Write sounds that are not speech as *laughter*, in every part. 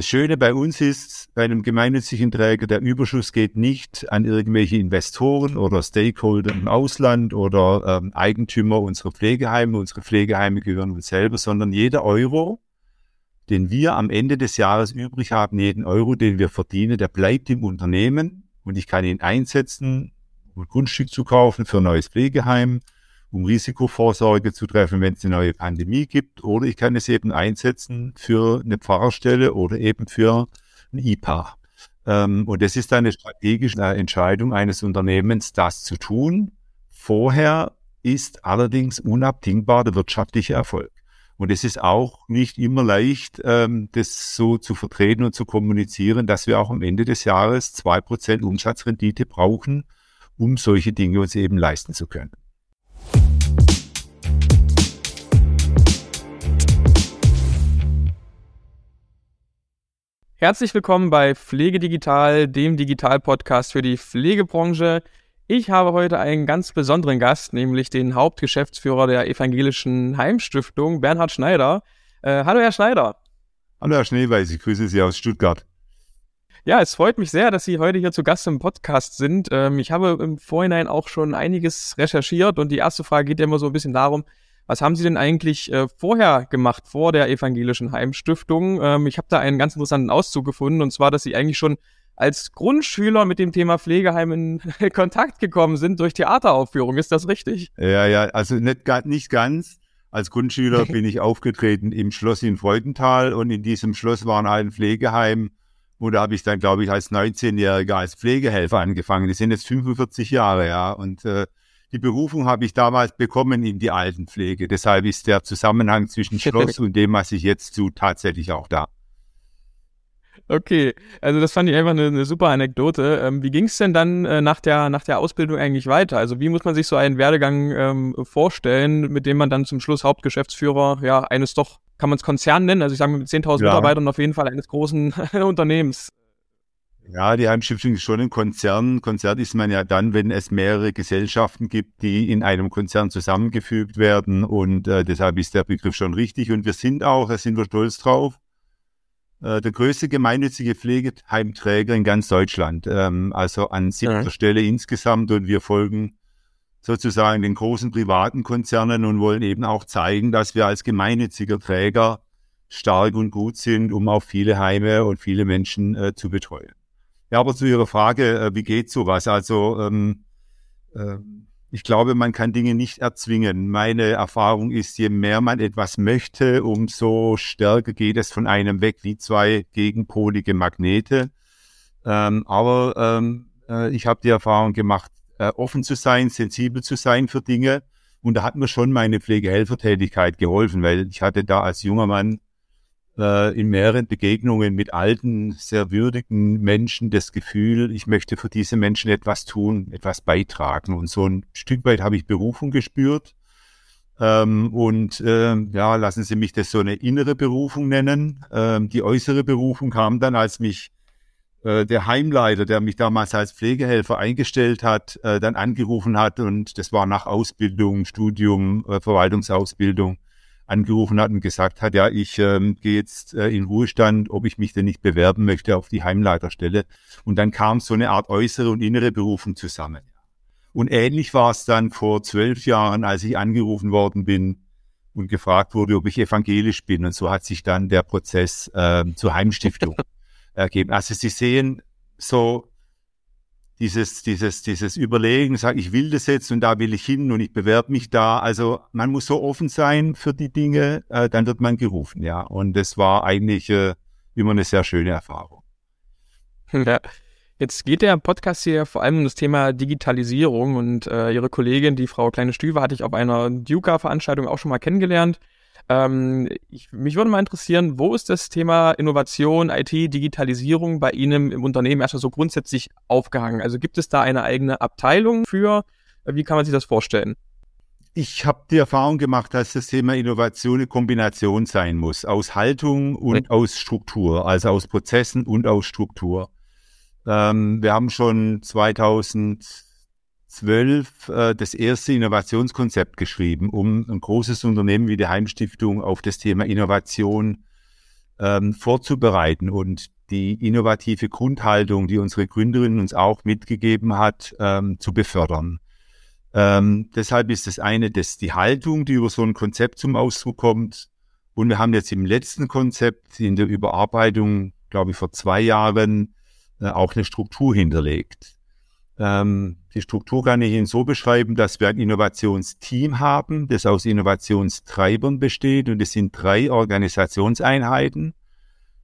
Das Schöne bei uns ist, bei einem gemeinnützigen Träger, der Überschuss geht nicht an irgendwelche Investoren oder Stakeholder im Ausland oder ähm, Eigentümer unserer Pflegeheime. Unsere Pflegeheime gehören uns selber, sondern jeder Euro, den wir am Ende des Jahres übrig haben, jeden Euro, den wir verdienen, der bleibt im Unternehmen und ich kann ihn einsetzen, um ein Grundstück zu kaufen für ein neues Pflegeheim, um Risikovorsorge zu treffen, wenn es eine neue Pandemie gibt, oder ich kann es eben einsetzen für eine Pfarrerstelle oder eben für ein IPA. Ähm, und das ist eine strategische Entscheidung eines Unternehmens, das zu tun. Vorher ist allerdings unabdingbar der wirtschaftliche Erfolg. Und es ist auch nicht immer leicht, ähm, das so zu vertreten und zu kommunizieren, dass wir auch am Ende des Jahres zwei Prozent Umsatzrendite brauchen, um solche Dinge uns eben leisten zu können. Herzlich willkommen bei Pflege Digital, dem Digital-Podcast für die Pflegebranche. Ich habe heute einen ganz besonderen Gast, nämlich den Hauptgeschäftsführer der Evangelischen Heimstiftung, Bernhard Schneider. Äh, hallo, Herr Schneider. Hallo, Herr Schneeweis, ich grüße Sie aus Stuttgart. Ja, es freut mich sehr, dass Sie heute hier zu Gast im Podcast sind. Ähm, ich habe im Vorhinein auch schon einiges recherchiert und die erste Frage geht ja immer so ein bisschen darum, was haben Sie denn eigentlich äh, vorher gemacht, vor der Evangelischen Heimstiftung? Ähm, ich habe da einen ganz interessanten Auszug gefunden, und zwar, dass Sie eigentlich schon als Grundschüler mit dem Thema Pflegeheim in *laughs* Kontakt gekommen sind durch Theateraufführung. Ist das richtig? Ja, ja, also nicht, nicht ganz. Als Grundschüler bin ich aufgetreten im Schloss in Freudenthal und in diesem Schloss war ein Pflegeheim. Und da habe ich dann, glaube ich, als 19-Jähriger als Pflegehelfer angefangen. Die sind jetzt 45 Jahre, ja. Und äh, die Berufung habe ich damals bekommen in die Altenpflege. Deshalb ist der Zusammenhang zwischen *laughs* Schloss und dem, was ich jetzt tue, tatsächlich auch da. Okay, also das fand ich einfach eine, eine super Anekdote. Ähm, wie ging es denn dann äh, nach, der, nach der Ausbildung eigentlich weiter? Also wie muss man sich so einen Werdegang ähm, vorstellen, mit dem man dann zum Schluss Hauptgeschäftsführer ja eines doch, kann man es Konzern nennen, also ich sage mit 10.000 ja. Mitarbeitern auf jeden Fall eines großen *laughs* Unternehmens ja, die Heimstiftung ist schon ein Konzern. Konzern ist man ja dann, wenn es mehrere Gesellschaften gibt, die in einem Konzern zusammengefügt werden. Und äh, deshalb ist der Begriff schon richtig. Und wir sind auch, da sind wir stolz drauf, äh, der größte gemeinnützige Pflegeheimträger in ganz Deutschland. Ähm, also an siebter ja. Stelle insgesamt. Und wir folgen sozusagen den großen privaten Konzernen und wollen eben auch zeigen, dass wir als gemeinnütziger Träger stark und gut sind, um auch viele Heime und viele Menschen äh, zu betreuen. Ja, aber zu Ihrer Frage, äh, wie geht sowas? Also ähm, äh, ich glaube, man kann Dinge nicht erzwingen. Meine Erfahrung ist, je mehr man etwas möchte, umso stärker geht es von einem weg, wie zwei gegenpolige Magnete. Ähm, aber ähm, äh, ich habe die Erfahrung gemacht, äh, offen zu sein, sensibel zu sein für Dinge. Und da hat mir schon meine Pflegehelfertätigkeit geholfen, weil ich hatte da als junger Mann äh, in mehreren Begegnungen mit alten, sehr würdigen Menschen das Gefühl, ich möchte für diese Menschen etwas tun, etwas beitragen. Und so ein Stück weit habe ich Berufung gespürt. Ähm, und äh, ja, lassen Sie mich das so eine innere Berufung nennen. Ähm, die äußere Berufung kam dann, als mich äh, der Heimleiter, der mich damals als Pflegehelfer eingestellt hat, äh, dann angerufen hat und das war nach Ausbildung, Studium, Verwaltungsausbildung angerufen hat und gesagt hat, ja, ich ähm, gehe jetzt äh, in Ruhestand, ob ich mich denn nicht bewerben möchte auf die Heimleiterstelle. Und dann kam so eine Art äußere und innere Berufung zusammen. Und ähnlich war es dann vor zwölf Jahren, als ich angerufen worden bin und gefragt wurde, ob ich evangelisch bin. Und so hat sich dann der Prozess äh, zur Heimstiftung *laughs* ergeben. Also Sie sehen, so dieses, dieses, dieses Überlegen, sag, ich will das jetzt und da will ich hin und ich bewerbe mich da. Also man muss so offen sein für die Dinge, äh, dann wird man gerufen, ja. Und das war eigentlich äh, immer eine sehr schöne Erfahrung. *laughs* Ja. Jetzt geht der Podcast hier vor allem um das Thema Digitalisierung und äh, Ihre Kollegin, die Frau Kleine-Stüwe, hatte ich auf einer Duca-Veranstaltung auch schon mal kennengelernt. Ähm, ich, mich würde mal interessieren, wo ist das Thema Innovation, IT, Digitalisierung bei Ihnen im Unternehmen erstmal so grundsätzlich aufgehangen? Also gibt es da eine eigene Abteilung für? Wie kann man sich das vorstellen? Ich habe die Erfahrung gemacht, dass das Thema Innovation eine Kombination sein muss, aus Haltung und ja. aus Struktur, also aus Prozessen und aus Struktur. Ähm, wir haben schon 2000 zwölf äh, das erste Innovationskonzept geschrieben, um ein großes Unternehmen wie die Heimstiftung auf das Thema Innovation ähm, vorzubereiten und die innovative Grundhaltung, die unsere Gründerin uns auch mitgegeben hat, ähm, zu befördern. Ähm, deshalb ist das eine, das die Haltung, die über so ein Konzept zum Ausdruck kommt. Und wir haben jetzt im letzten Konzept in der Überarbeitung, glaube ich, vor zwei Jahren äh, auch eine Struktur hinterlegt. Ähm, die Struktur kann ich Ihnen so beschreiben, dass wir ein Innovationsteam haben, das aus Innovationstreibern besteht und es sind drei Organisationseinheiten.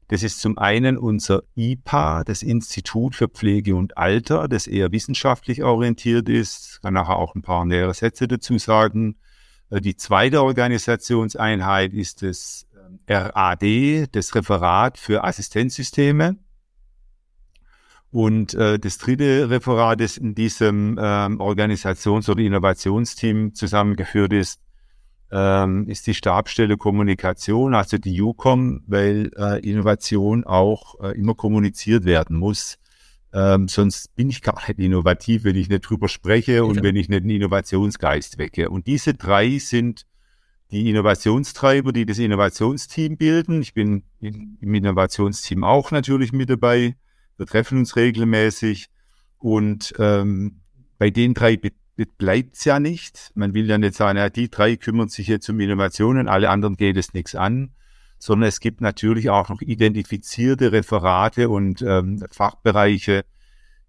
Das ist zum einen unser IPA, das Institut für Pflege und Alter, das eher wissenschaftlich orientiert ist. Ich kann nachher auch ein paar nähere Sätze dazu sagen. Äh, die zweite Organisationseinheit ist das ähm, RAD, das Referat für Assistenzsysteme. Und äh, das dritte Referat, das in diesem ähm, Organisations- oder Innovationsteam zusammengeführt ist, ähm, ist die Stabstelle Kommunikation, also die UCOM, weil äh, Innovation auch äh, immer kommuniziert werden muss. Ähm, sonst bin ich gar nicht innovativ, wenn ich nicht drüber spreche und ja. wenn ich nicht einen Innovationsgeist wecke. Und diese drei sind die Innovationstreiber, die das Innovationsteam bilden. Ich bin in, im Innovationsteam auch natürlich mit dabei. Wir treffen uns regelmäßig und ähm, bei den drei bleibt's ja nicht. Man will ja nicht sagen, ja, die drei kümmern sich jetzt um Innovationen, alle anderen geht es nichts an, sondern es gibt natürlich auch noch identifizierte Referate und ähm, Fachbereiche,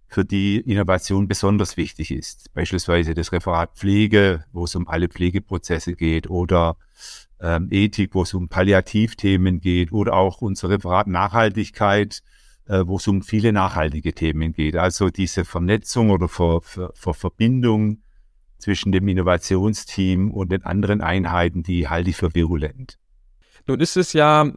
für die Innovation besonders wichtig ist. Beispielsweise das Referat Pflege, wo es um alle Pflegeprozesse geht, oder ähm, Ethik, wo es um Palliativthemen geht, oder auch unser Referat Nachhaltigkeit, wo es um viele nachhaltige Themen geht. Also diese Vernetzung oder Ver, Ver, Ver Verbindung zwischen dem Innovationsteam und den anderen Einheiten, die halte ich für virulent. Nun ist es ja,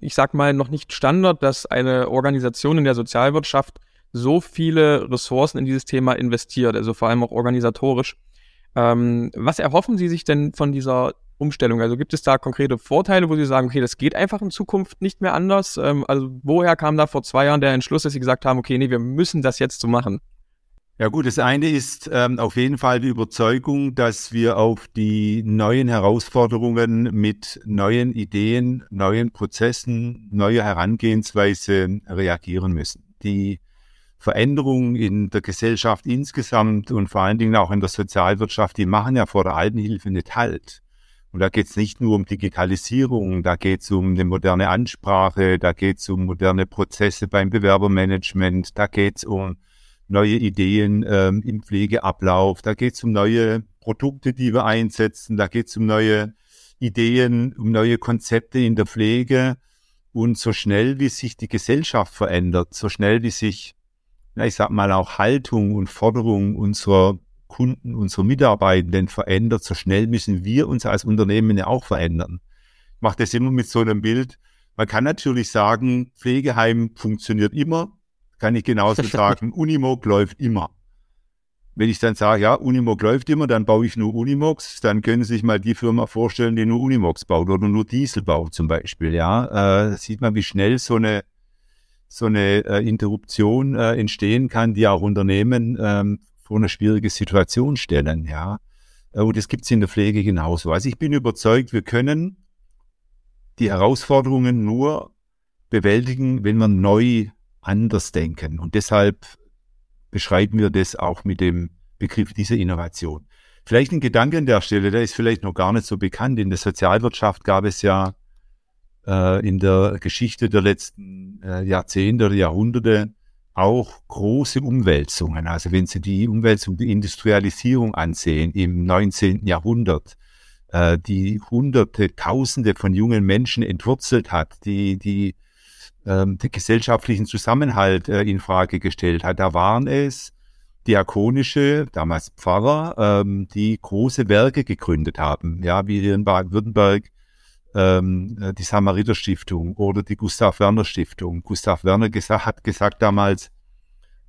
ich sag mal, noch nicht Standard, dass eine Organisation in der Sozialwirtschaft so viele Ressourcen in dieses Thema investiert, also vor allem auch organisatorisch. Ähm, was erhoffen Sie sich denn von dieser Umstellung? Also gibt es da konkrete Vorteile, wo Sie sagen, okay, das geht einfach in Zukunft nicht mehr anders? Ähm, also woher kam da vor zwei Jahren der Entschluss, dass Sie gesagt haben, okay, nee, wir müssen das jetzt so machen? Ja gut, das eine ist ähm, auf jeden Fall die Überzeugung, dass wir auf die neuen Herausforderungen mit neuen Ideen, neuen Prozessen, neuer Herangehensweise reagieren müssen. Die Veränderungen in der Gesellschaft insgesamt und vor allen Dingen auch in der Sozialwirtschaft, die machen ja vor der Altenhilfe nicht halt. Und da geht es nicht nur um Digitalisierung, da geht es um eine moderne Ansprache, da geht es um moderne Prozesse beim Bewerbermanagement, da geht es um neue Ideen ähm, im Pflegeablauf, da geht es um neue Produkte, die wir einsetzen, da geht es um neue Ideen, um neue Konzepte in der Pflege. Und so schnell wie sich die Gesellschaft verändert, so schnell wie sich, ja, ich sag mal, auch Haltung und Forderung unserer Kunden, unsere Mitarbeitenden verändert, so schnell müssen wir uns als Unternehmen ja auch verändern. Ich mache das immer mit so einem Bild. Man kann natürlich sagen, Pflegeheim funktioniert immer, kann ich genauso *laughs* sagen, Unimog läuft immer. Wenn ich dann sage, ja, Unimog läuft immer, dann baue ich nur Unimogs, dann können Sie sich mal die Firma vorstellen, die nur Unimogs baut oder nur Diesel baut zum Beispiel. Ja, äh, sieht man, wie schnell so eine so eine äh, Interruption äh, entstehen kann, die auch Unternehmen ähm, vor eine schwierige Situation stellen, ja. Äh, und das gibt es in der Pflege genauso. Also ich bin überzeugt, wir können die Herausforderungen nur bewältigen, wenn wir neu anders denken. Und deshalb beschreiben wir das auch mit dem Begriff dieser Innovation. Vielleicht ein Gedanke an der Stelle, der ist vielleicht noch gar nicht so bekannt. In der Sozialwirtschaft gab es ja äh, in der Geschichte der letzten äh, Jahrzehnte oder Jahrhunderte auch große Umwälzungen. Also wenn Sie die Umwälzung, die Industrialisierung ansehen im 19. Jahrhundert, äh, die Hunderte, Tausende von jungen Menschen entwurzelt hat, die, die ähm, den gesellschaftlichen Zusammenhalt äh, in Frage gestellt hat. Da waren es diakonische, damals Pfarrer, ähm, die große Werke gegründet haben, ja, wie hier in Baden-Württemberg ähm, äh, die Samariter Stiftung oder die Gustav Werner Stiftung. Gustav Werner gesagt, hat gesagt damals,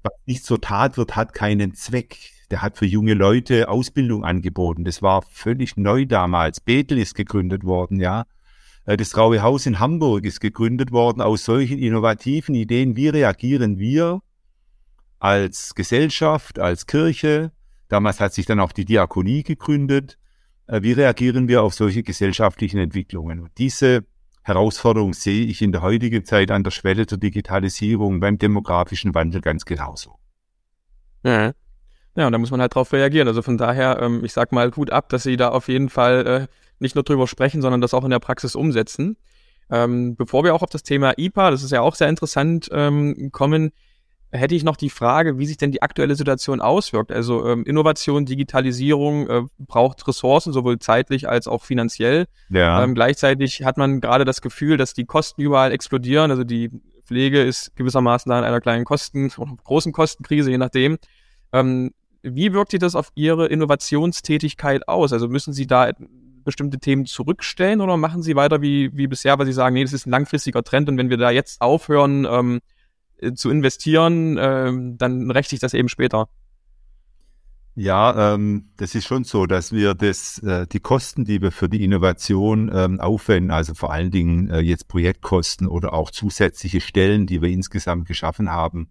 was nicht zur Tat wird, hat keinen Zweck. Der hat für junge Leute Ausbildung angeboten. Das war völlig neu damals. Bethel ist gegründet worden, ja. Äh, das Graue Haus in Hamburg ist gegründet worden aus solchen innovativen Ideen. Wie reagieren wir als Gesellschaft, als Kirche? Damals hat sich dann auch die Diakonie gegründet. Äh, wie reagieren wir auf solche gesellschaftlichen Entwicklungen? Und diese Herausforderung sehe ich in der heutigen Zeit an der Schwelle der Digitalisierung beim demografischen Wandel ganz genauso. Ja. Ja, und da muss man halt drauf reagieren. Also von daher, ähm, ich sag mal, Hut ab, dass Sie da auf jeden Fall äh, nicht nur drüber sprechen, sondern das auch in der Praxis umsetzen. Ähm, bevor wir auch auf das Thema IPA, das ist ja auch sehr interessant, ähm, kommen, hätte ich noch die Frage, wie sich denn die aktuelle Situation auswirkt. Also ähm, Innovation, Digitalisierung äh, braucht Ressourcen, sowohl zeitlich als auch finanziell. Ja. Ähm, gleichzeitig hat man gerade das Gefühl, dass die Kosten überall explodieren. Also die Pflege ist gewissermaßen da in einer kleinen Kosten- oder großen Kostenkrise, je nachdem. Ähm, wie wirkt sich das auf Ihre Innovationstätigkeit aus? Also müssen Sie da bestimmte Themen zurückstellen oder machen Sie weiter wie, wie bisher, weil Sie sagen, nee, das ist ein langfristiger Trend und wenn wir da jetzt aufhören ähm, äh, zu investieren, ähm, dann rächt sich das eben später? Ja, ähm, das ist schon so, dass wir das, äh, die Kosten, die wir für die Innovation ähm, aufwenden, also vor allen Dingen äh, jetzt Projektkosten oder auch zusätzliche Stellen, die wir insgesamt geschaffen haben,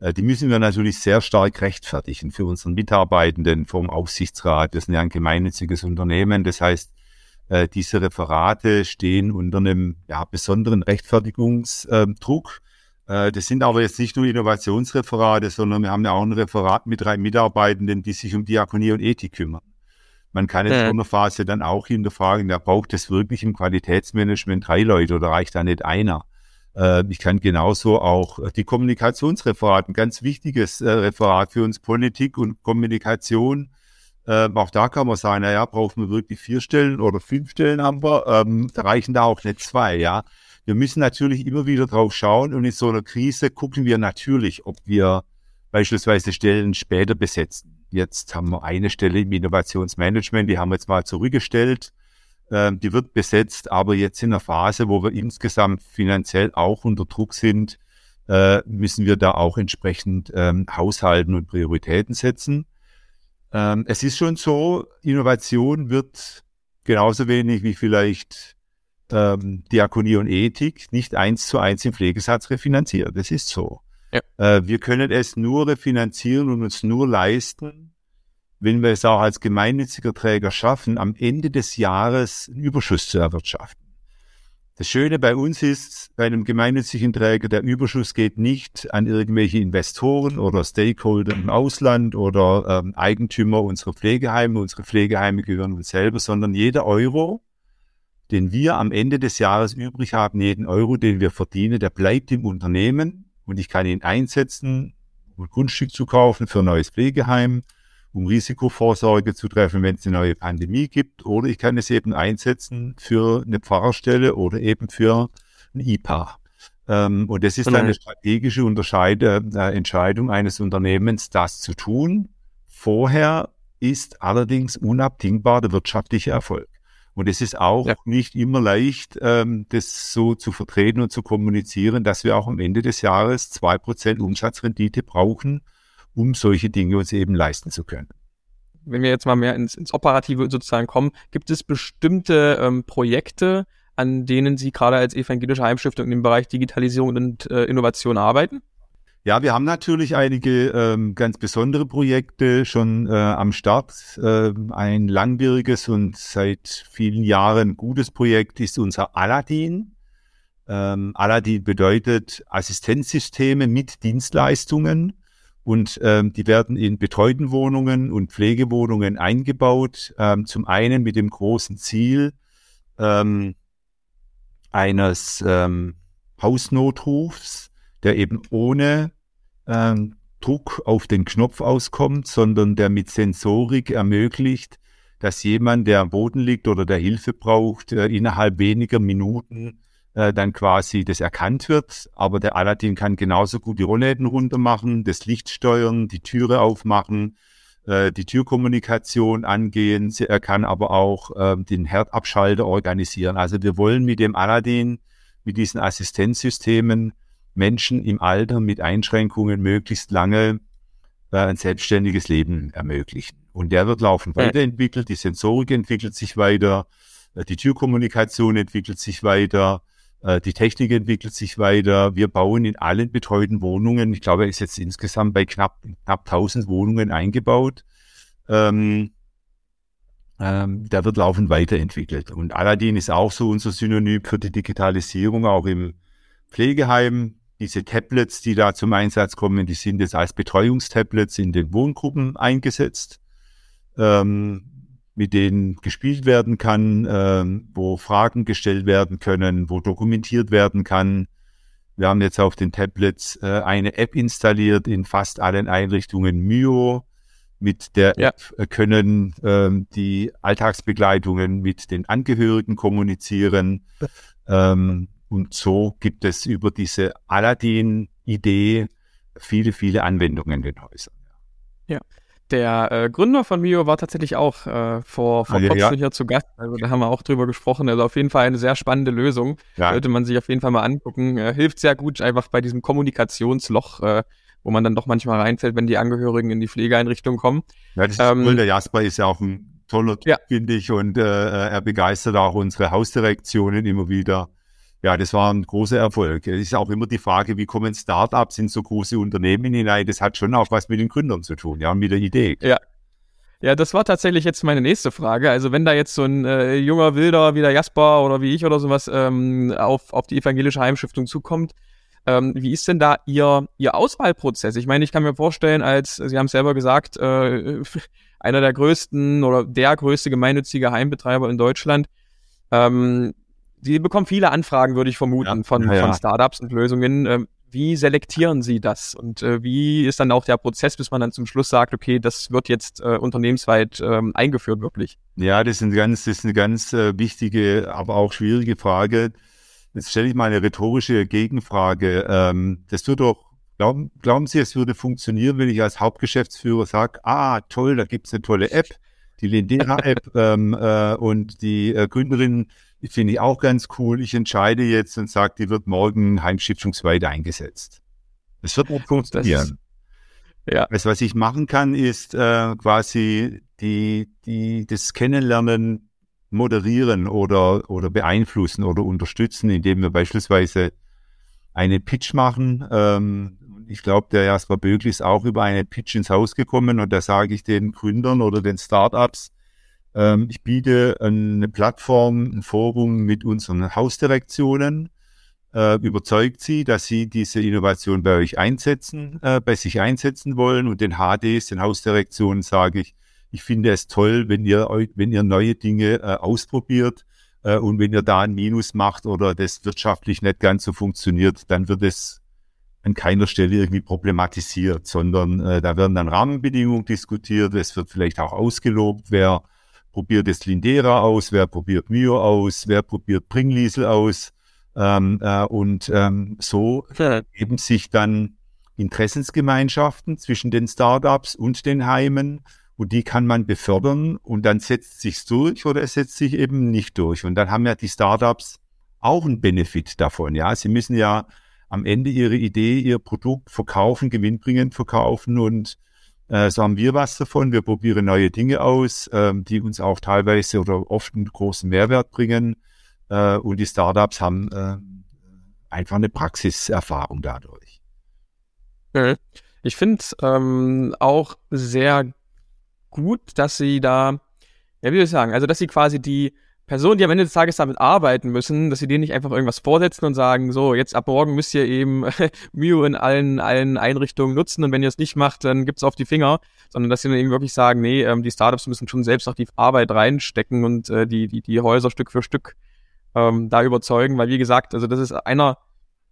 äh, die müssen wir natürlich sehr stark rechtfertigen für unseren Mitarbeitenden vom Aufsichtsrat. Wir sind ja ein gemeinnütziges Unternehmen. Das heißt, äh, diese Referate stehen unter einem ja, besonderen Rechtfertigungsdruck. Äh, das sind aber jetzt nicht nur Innovationsreferate, sondern wir haben ja auch ein Referat mit drei Mitarbeitenden, die sich um Diakonie und Ethik kümmern. Man kann in ja. so einer Phase dann auch hinterfragen, da braucht es wirklich im Qualitätsmanagement drei Leute oder reicht da nicht einer? Äh, ich kann genauso auch äh, die Kommunikationsreferat, ein ganz wichtiges äh, Referat für uns Politik und Kommunikation. auch da kann man sagen, naja, brauchen wir wirklich vier Stellen oder fünf Stellen haben wir. Ähm, da reichen da auch nicht zwei, ja. Wir müssen natürlich immer wieder drauf schauen und in so einer Krise gucken wir natürlich, ob wir beispielsweise Stellen später besetzen. Jetzt haben wir eine Stelle im Innovationsmanagement, die haben wir jetzt mal zurückgestellt. Ähm, die wird besetzt, aber jetzt in einer Phase, wo wir insgesamt finanziell auch unter Druck sind, äh, müssen wir da auch entsprechend ähm, haushalten und Prioritäten setzen. Ähm, es ist schon so, Innovation wird genauso wenig wie vielleicht ähm, Diakonie und Ethik nicht eins zu eins im Pflegesatz refinanziert. Das ist so. Ja. Äh, wir können es nur refinanzieren und uns nur leisten, wenn wir es auch als gemeinnütziger Träger schaffen, am Ende des Jahres einen Überschuss zu erwirtschaften. Das Schöne bei uns ist, bei einem gemeinnützigen Träger, der Überschuss geht nicht an irgendwelche Investoren oder Stakeholder im Ausland oder ähm, Eigentümer unserer Pflegeheime. Unsere Pflegeheime gehören uns selber, sondern jeder Euro, den wir am Ende des Jahres übrig haben, jeden Euro, den wir verdienen, der bleibt im Unternehmen und ich kann ihn einsetzen, um ein Grundstück zu kaufen für ein neues Pflegeheim, um Risikovorsorge zu treffen, wenn es eine neue Pandemie gibt. Oder ich kann es eben einsetzen für eine Pfarrerstelle oder eben für ein IPA. Ähm, und das ist dann eine strategische Unterscheide, äh, Entscheidung eines Unternehmens, das zu tun. Vorher ist allerdings unabdingbar der wirtschaftliche Erfolg. Und es ist auch ja. nicht immer leicht, ähm, das so zu vertreten und zu kommunizieren, dass wir auch am Ende des Jahres zwei Prozent Umsatzrendite brauchen, um solche Dinge uns eben leisten zu können. Wenn wir jetzt mal mehr ins, ins Operative sozusagen kommen, gibt es bestimmte ähm, Projekte, an denen Sie gerade als evangelische Heimstiftung im Bereich Digitalisierung und äh, Innovation arbeiten? Ja, wir haben natürlich einige ähm, ganz besondere Projekte schon äh, am Start. Äh, ein langwieriges und seit vielen Jahren gutes Projekt ist unser Aladdin. Ähm, Aladdin bedeutet Assistenzsysteme mit Dienstleistungen und ähm, die werden in betreuten Wohnungen und Pflegewohnungen eingebaut. Ähm, zum einen mit dem großen Ziel ähm, eines ähm, Hausnotrufs, der eben ohne ähm, Druck auf den Knopf auskommt, sondern der mit Sensorik ermöglicht, dass jemand, der am Boden liegt oder der Hilfe braucht, äh, innerhalb weniger Minuten äh, dann quasi das erkannt wird. Aber der Aladdin kann genauso gut die Rollläden runtermachen, das Licht steuern, die Türe aufmachen, äh, die Türkommunikation angehen. Er kann aber auch äh, den Herdabschalter organisieren. Also wir wollen mit dem Aladdin, mit diesen Assistenzsystemen Menschen im Alter mit Einschränkungen möglichst lange äh, ein selbstständiges Leben ermöglichen. Und der wird laufend weiterentwickelt, die Sensorik entwickelt sich weiter, äh, die Türkommunikation entwickelt sich weiter, äh, die Technik entwickelt sich weiter. Wir bauen in allen betreuten Wohnungen, ich glaube, er ist jetzt insgesamt bei knapp, knapp 1000 Wohnungen eingebaut. Ähm, ähm, der wird laufend weiterentwickelt. Und Aladdin ist auch so unser Synonym für die Digitalisierung, auch im Pflegeheim. Diese Tablets, die da zum Einsatz kommen, die sind jetzt als Betreuungstablets in den Wohngruppen eingesetzt, ähm, mit denen gespielt werden kann, ähm, wo Fragen gestellt werden können, wo dokumentiert werden kann. Wir haben jetzt auf den Tablets äh, eine App installiert in fast allen Einrichtungen Mio, mit der ja. App können ähm, die Alltagsbegleitungen mit den Angehörigen kommunizieren. Ähm, und so gibt es über diese Aladdin-Idee viele, viele Anwendungen in den Häusern. Ja. Der äh, Gründer von Mio war tatsächlich auch äh, vor, vor ah, kurzem ja. hier zu Gast. Also da haben wir auch drüber gesprochen. Also auf jeden Fall eine sehr spannende Lösung. Ja. Sollte man sich auf jeden Fall mal angucken. Äh, hilft sehr gut einfach bei diesem Kommunikationsloch, äh, wo man dann doch manchmal reinfällt, wenn die Angehörigen in die Pflegeeinrichtung kommen. Ja, das ist ähm, cool. Der Jasper ist ja auch ein toller Typ, ja. finde ich, und äh, er begeistert auch unsere Hausdirektionen immer wieder. Ja, das war ein großer Erfolg. Es ist auch immer die Frage, wie kommen Startups in so große Unternehmen hinein? Das hat schon auch was mit den Gründern zu tun, ja, mit der Idee. Ja. Ja, das war tatsächlich jetzt meine nächste Frage. Also wenn da jetzt so ein äh, junger Wilder wie der Jasper oder wie ich oder sowas ähm, auf, auf die evangelische Heimstiftung zukommt, ähm, wie ist denn da Ihr, Ihr Auswahlprozess? Ich meine, ich kann mir vorstellen, als Sie haben es selber gesagt, äh, *laughs* einer der größten oder der größte gemeinnützige Heimbetreiber in Deutschland. Ähm, Sie bekommen viele Anfragen, würde ich vermuten, ja, von, ja, von Startups und Lösungen. Ähm, wie selektieren Sie das? Und äh, wie ist dann auch der Prozess, bis man dann zum Schluss sagt, okay, das wird jetzt äh, unternehmensweit ähm, eingeführt wirklich? Ja, das ist, eine ganz, das ist eine ganz äh, wichtige, aber auch schwierige Frage. Jetzt stelle ich mal eine rhetorische Gegenfrage. Ähm, das wird doch, glauben, glauben Sie, es würde funktionieren, wenn ich als Hauptgeschäftsführer sage, ah, toll, da gibt's eine tolle App, die Lindera-App *laughs* ähm, äh, und die äh, Gründerin finde ich auch ganz cool. Ich entscheide jetzt und sage, die wird morgen heimschiffungsweit eingesetzt. Das wird nicht funktionieren. Das, ja. Also, was ich machen kann, ist äh, quasi die, die, das Kennenlernen moderieren oder, oder beeinflussen oder unterstützen, indem wir beispielsweise eine Pitch machen. Ähm, ich glaube, der Jasper Bögli ist auch über eine Pitch ins Haus gekommen und da sage ich den Gründern oder den Startups, ähm, ich biete eine Plattform, ein Forum mit unseren Hausdirektionen, äh, überzeugt sie, dass sie diese Innovation bei euch einsetzen, äh, bei sich einsetzen wollen und den HDs, den Hausdirektionen sage ich, ich finde es toll, wenn ihr wenn ihr neue Dinge äh, ausprobiert äh, und wenn ihr da ein Minus macht oder das wirtschaftlich nicht ganz so funktioniert, dann wird es an keiner Stelle irgendwie problematisiert, sondern äh, da werden dann Rahmenbedingungen diskutiert. Es wird vielleicht auch ausgelobt, wer probiert jetzt Lindera aus, wer probiert Mio aus, wer probiert Bringliesel aus. Ähm, äh, und ähm, so ergeben sich dann Interessensgemeinschaften zwischen den Startups und den Heimen und die kann man befördern und dann setzt sich's durch oder es setzt sich eben nicht durch. Und dann haben ja die Startups auch einen Benefit davon. Ja, sie müssen ja am Ende ihre Idee, ihr Produkt verkaufen, gewinnbringend verkaufen und äh, so haben wir was davon. Wir probieren neue Dinge aus, ähm, die uns auch teilweise oder oft einen großen Mehrwert bringen. Äh, und die Startups haben äh, einfach eine Praxiserfahrung dadurch. Ich finde ähm, auch sehr gut, dass sie da, ja, wie soll ich sagen, also dass sie quasi die Personen, die am Ende des Tages damit arbeiten müssen, dass sie denen nicht einfach irgendwas vorsetzen und sagen, so, jetzt ab morgen müsst ihr eben *laughs* Mio in allen, allen Einrichtungen nutzen und wenn ihr es nicht macht, dann gibt's auf die Finger, sondern dass sie dann eben wirklich sagen, nee, ähm, die Startups müssen schon selbst auch die Arbeit reinstecken und äh, die, die, die Häuser Stück für Stück ähm, da überzeugen, weil wie gesagt, also das ist einer,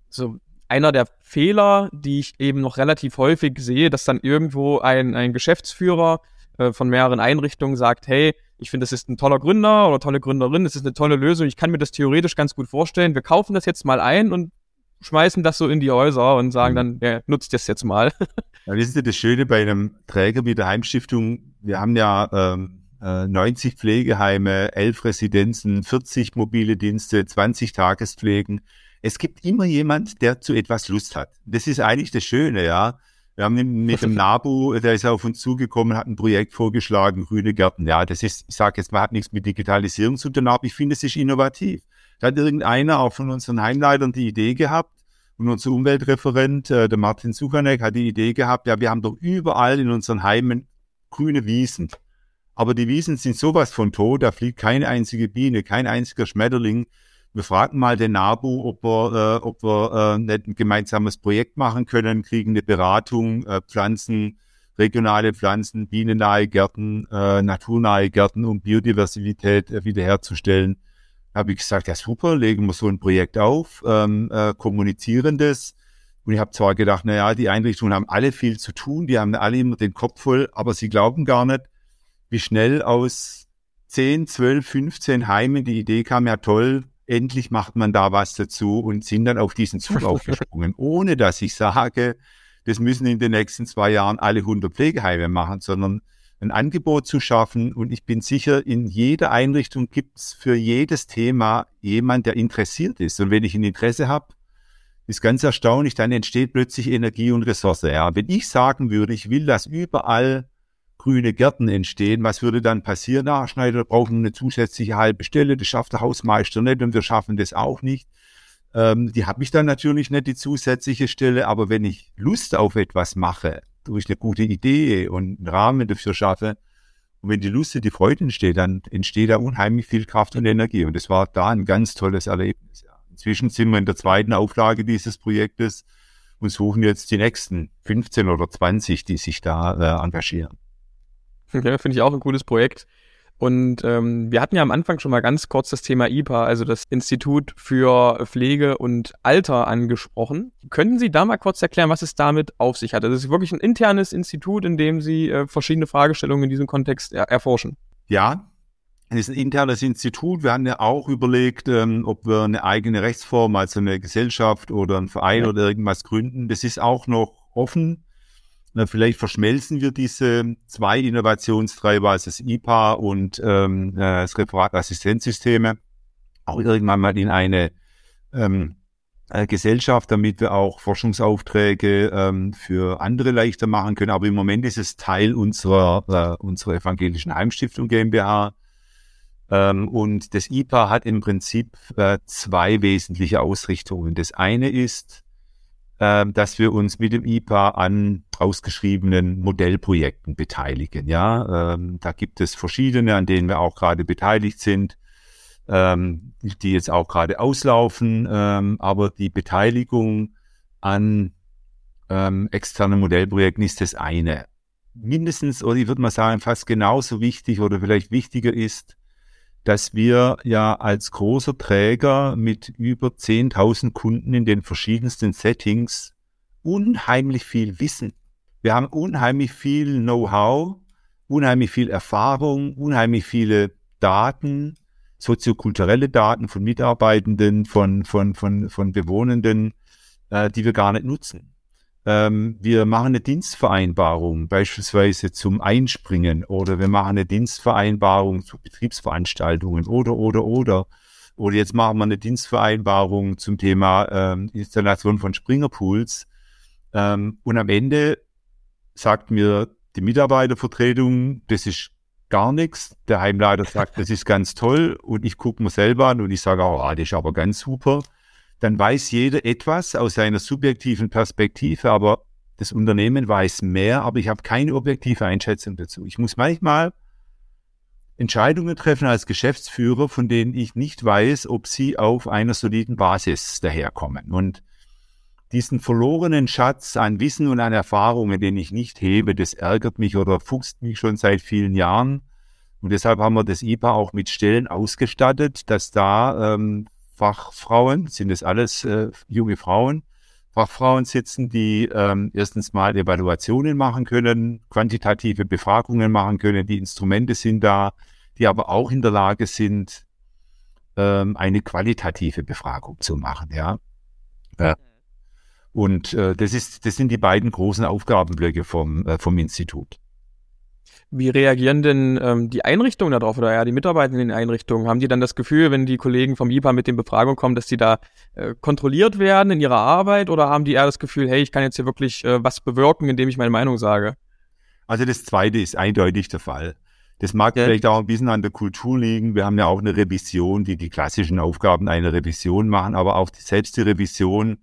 so einer der Fehler, die ich eben noch relativ häufig sehe, dass dann irgendwo ein, ein Geschäftsführer äh, von mehreren Einrichtungen sagt, hey, ich finde, das ist ein toller Gründer oder tolle Gründerin, das ist eine tolle Lösung, ich kann mir das theoretisch ganz gut vorstellen. Wir kaufen das jetzt mal ein und schmeißen das so in die Häuser und sagen mhm. dann, ja, nutzt das jetzt mal. *laughs* ja, wissen Sie, das Schöne bei einem Träger wie der Heimstiftung, wir haben ja ähm, 90 äh, Pflegeheime, 11 Residenzen, 40 mobile Dienste, 20 Tagespflegen. Es gibt immer jemand, der zu etwas Lust hat. Das ist eigentlich das Schöne, ja. Wir haben mit dem NABU, der ist auf uns zugekommen, hat ein Projekt vorgeschlagen, grüne Gärten. Ja, das ist, ich sage jetzt, man hat nichts mit Digitalisierung zu tun, aber ich finde, es ist innovativ. Da hat irgendeiner auch von unseren Heimleitern die Idee gehabt und unser Umweltreferent, äh, der Martin Suchanek, hat die Idee gehabt, ja, wir haben doch überall in unseren Heimen grüne Wiesen. Aber die Wiesen sind sowas von tot, da fliegt keine einzige Biene, kein einziger Schmetterling. Wir fragen mal den NABU, ob wir, äh, ob wir äh, nicht ein gemeinsames Projekt machen können, kriegen eine Beratung, äh, Pflanzen, regionale Pflanzen, bienennahe Gärten, äh, naturnahe Gärten, um Biodiversität äh, wiederherzustellen. Habe ich gesagt, ja super, legen wir so ein Projekt auf, ähm, äh, kommunizieren das. Und ich habe zwar gedacht, na ja, die Einrichtungen haben alle viel zu tun, die haben alle immer den Kopf voll, aber sie glauben gar nicht, wie schnell aus 10, 12, 15 Heimen die Idee kam, ja toll, endlich macht man da was dazu und sind dann auf diesen Zug *laughs* aufgesprungen, ohne dass ich sage, das müssen in den nächsten zwei Jahren alle 100 Pflegeheime machen, sondern ein Angebot zu schaffen. Und ich bin sicher, in jeder Einrichtung gibt es für jedes Thema jemand, der interessiert ist. Und wenn ich ein Interesse habe, ist ganz erstaunlich, dann entsteht plötzlich Energie und Ressource. Ja, wenn ich sagen würde, ich will, dass überall grüne Gärten entstehen. Was würde dann passieren? Na, Schneider brauchen eine zusätzliche halbe Stelle, das schafft der Hausmeister nicht und wir schaffen das auch nicht. Ähm, die habe ich dann natürlich nicht, die zusätzliche Stelle, aber wenn ich Lust auf etwas mache, durch eine gute Idee und einen Rahmen dafür schaffe, und wenn die Lust und die Freude entsteht, dann entsteht da unheimlich viel Kraft und Energie. Und das war da ein ganz tolles Erlebnis. Inzwischen sind wir in der zweiten Auflage dieses Projektes und suchen jetzt die nächsten 15 oder 20, die sich da äh, engagieren. Ja, finde ich auch ein cooles Projekt. Und ähm, wir hatten ja am Anfang schon mal ganz kurz das Thema IPA, also das Institut für Pflege und Alter angesprochen. Können Sie da mal kurz erklären, was es damit auf sich hat? Das ist wirklich ein internes Institut, in dem Sie äh, verschiedene Fragestellungen in diesem Kontext er erforschen. Ja, es ist ein internes Institut. Wir haben ja auch überlegt, ähm, ob wir eine eigene Rechtsform, also eine Gesellschaft oder ein Verein ja. oder irgendwas gründen. Das ist auch noch offen. Na, vielleicht verschmelzen wir diese zwei Innovationstreiber, also das IPA und ähm, äh, das Referatassistenzsysteme, auch irgendwann mal in eine ähm, äh, Gesellschaft, damit wir auch Forschungsaufträge ähm, für andere leichter machen können. Aber im Moment ist es Teil unserer, äh, unserer evangelischen Heimstiftung GmbH. Ähm, und das IPA hat im Prinzip äh, zwei wesentliche Ausrichtungen. Das eine ist, dass wir uns mit dem IPA an ausgeschriebenen Modellprojekten beteiligen. Ja, ähm, da gibt es verschiedene, an denen wir auch gerade beteiligt sind, ähm, die jetzt auch gerade auslaufen. Ähm, aber die Beteiligung an ähm, externen Modellprojekten ist das eine. Mindestens, oder ich würde mal sagen, fast genauso wichtig oder vielleicht wichtiger ist, dass wir ja als großer Träger mit über 10.000 Kunden in den verschiedensten Settings unheimlich viel Wissen. Wir haben unheimlich viel Know-how, unheimlich viel Erfahrung, unheimlich viele Daten, soziokulturelle Daten von Mitarbeitenden, von, von, von, von Bewohnenden, äh, die wir gar nicht nutzen. Ähm, wir machen eine Dienstvereinbarung beispielsweise zum Einspringen oder wir machen eine Dienstvereinbarung zu Betriebsveranstaltungen oder, oder, oder. Oder jetzt machen wir eine Dienstvereinbarung zum Thema ähm, Installation von Springerpools. Ähm, und am Ende sagt mir die Mitarbeitervertretung, das ist gar nichts. Der Heimleiter sagt, das ist ganz toll. Und ich gucke mir selber an und ich sage, oh, das ist aber ganz super dann weiß jeder etwas aus seiner subjektiven Perspektive, aber das Unternehmen weiß mehr, aber ich habe keine objektive Einschätzung dazu. Ich muss manchmal Entscheidungen treffen als Geschäftsführer, von denen ich nicht weiß, ob sie auf einer soliden Basis daherkommen. Und diesen verlorenen Schatz an Wissen und an Erfahrungen, den ich nicht hebe, das ärgert mich oder fuchst mich schon seit vielen Jahren. Und deshalb haben wir das IPA auch mit Stellen ausgestattet, dass da ähm, Fachfrauen, sind es alles äh, junge Frauen, Fachfrauen sitzen, die ähm, erstens mal Evaluationen machen können, quantitative Befragungen machen können, die Instrumente sind da, die aber auch in der Lage sind, ähm, eine qualitative Befragung zu machen, ja. ja. Und äh, das ist, das sind die beiden großen Aufgabenblöcke vom, äh, vom Institut. Wie reagieren denn ähm, die Einrichtungen darauf oder ja die Mitarbeiter in den Einrichtungen? Haben die dann das Gefühl, wenn die Kollegen vom IPA mit den Befragungen kommen, dass die da äh, kontrolliert werden in ihrer Arbeit oder haben die eher das Gefühl, hey, ich kann jetzt hier wirklich äh, was bewirken, indem ich meine Meinung sage? Also das Zweite ist eindeutig der Fall. Das mag ja. vielleicht auch ein bisschen an der Kultur liegen. Wir haben ja auch eine Revision, die die klassischen Aufgaben einer Revision machen, aber auch die, selbst die Revision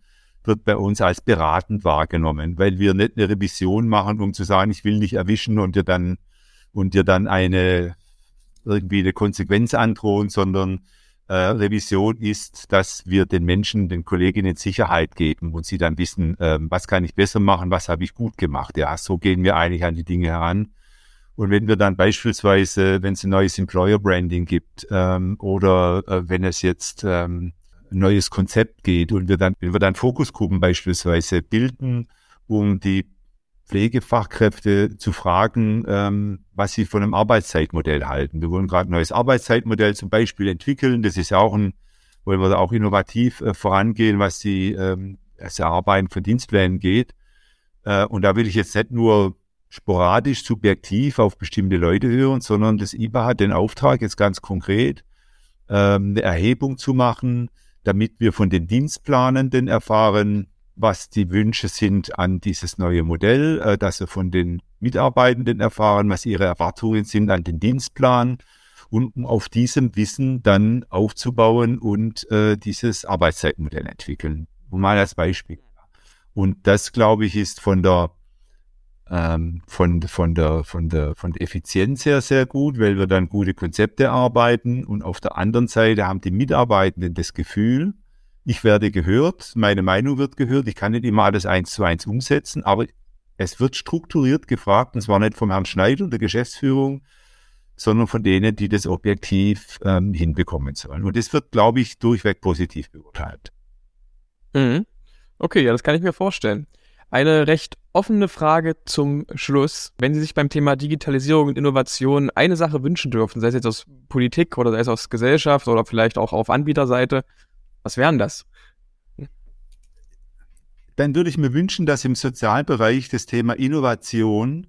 wird bei uns als beratend wahrgenommen, weil wir nicht eine Revision machen, um zu sagen, ich will dich erwischen und dir dann und dir dann eine irgendwie eine Konsequenz androhen, sondern äh, Revision ist, dass wir den Menschen, den Kolleginnen Sicherheit geben und sie dann wissen, äh, was kann ich besser machen, was habe ich gut gemacht. Ja, so gehen wir eigentlich an die Dinge heran. Und wenn wir dann beispielsweise, wenn es ein neues Employer Branding gibt ähm, oder äh, wenn es jetzt ähm, neues Konzept geht und wir dann, wenn wir dann Fokusgruppen beispielsweise bilden, um die Pflegefachkräfte zu fragen, ähm, was sie von einem Arbeitszeitmodell halten. Wir wollen gerade ein neues Arbeitszeitmodell zum Beispiel entwickeln. Das ist ja auch ein, wollen wir da auch innovativ äh, vorangehen, was die ähm, das Erarbeiten von Dienstplänen geht. Äh, und da will ich jetzt nicht nur sporadisch, subjektiv auf bestimmte Leute hören, sondern das IBA hat den Auftrag, jetzt ganz konkret ähm, eine Erhebung zu machen, damit wir von den Dienstplanenden erfahren, was die Wünsche sind an dieses neue Modell, äh, dass wir von den Mitarbeitenden erfahren, was ihre Erwartungen sind an den Dienstplan und um auf diesem Wissen dann aufzubauen und äh, dieses Arbeitszeitmodell entwickeln. Mal als Beispiel. Und das, glaube ich, ist von der ähm, von, von, der, von, der, von der Effizienz her sehr gut, weil wir dann gute Konzepte arbeiten und auf der anderen Seite haben die Mitarbeitenden das Gefühl, ich werde gehört, meine Meinung wird gehört, ich kann nicht immer alles eins zu eins umsetzen, aber es wird strukturiert gefragt, und zwar nicht vom Herrn Schneider, der Geschäftsführung, sondern von denen, die das objektiv ähm, hinbekommen sollen. Und das wird, glaube ich, durchweg positiv beurteilt. Mhm. Okay, ja, das kann ich mir vorstellen. Eine recht offene Frage zum Schluss. Wenn Sie sich beim Thema Digitalisierung und Innovation eine Sache wünschen dürfen, sei es jetzt aus Politik oder sei es aus Gesellschaft oder vielleicht auch auf Anbieterseite, was wären das? Dann würde ich mir wünschen, dass im Sozialbereich das Thema Innovation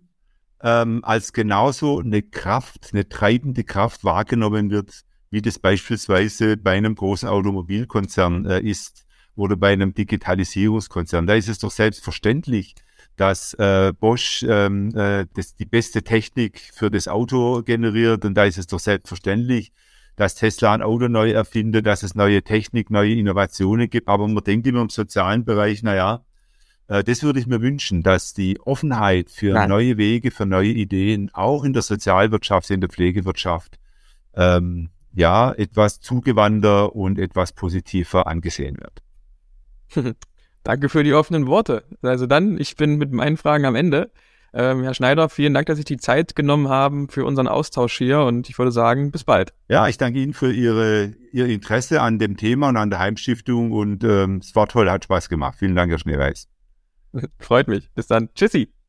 ähm, als genauso eine Kraft, eine treibende Kraft wahrgenommen wird, wie das beispielsweise bei einem großen Automobilkonzern äh, ist oder bei einem Digitalisierungskonzern. Da ist es doch selbstverständlich, dass äh, Bosch ähm, äh, das, die beste Technik für das Auto generiert und da ist es doch selbstverständlich, dass Tesla ein Auto neu erfindet, dass es neue Technik, neue Innovationen gibt. Aber man denkt immer im sozialen Bereich, na ja, äh, das würde ich mir wünschen, dass die Offenheit für Nein. neue Wege, für neue Ideen auch in der Sozialwirtschaft, in der Pflegewirtschaft ähm, ja etwas zugewandter und etwas positiver angesehen wird. *laughs* Danke für die offenen Worte. Also dann, ich bin mit meinen Fragen am Ende. Ähm, Herr Schneider, vielen Dank, dass Sie die Zeit genommen haben für unseren Austausch hier und ich würde sagen, bis bald. Ja, ich danke Ihnen für Ihre, Ihr Interesse an dem Thema und an der Heimstiftung und ähm, es war toll, hat Spaß gemacht. Vielen Dank, Herr Schneeweiß. *laughs* Freut mich. Bis dann. Tschüssi.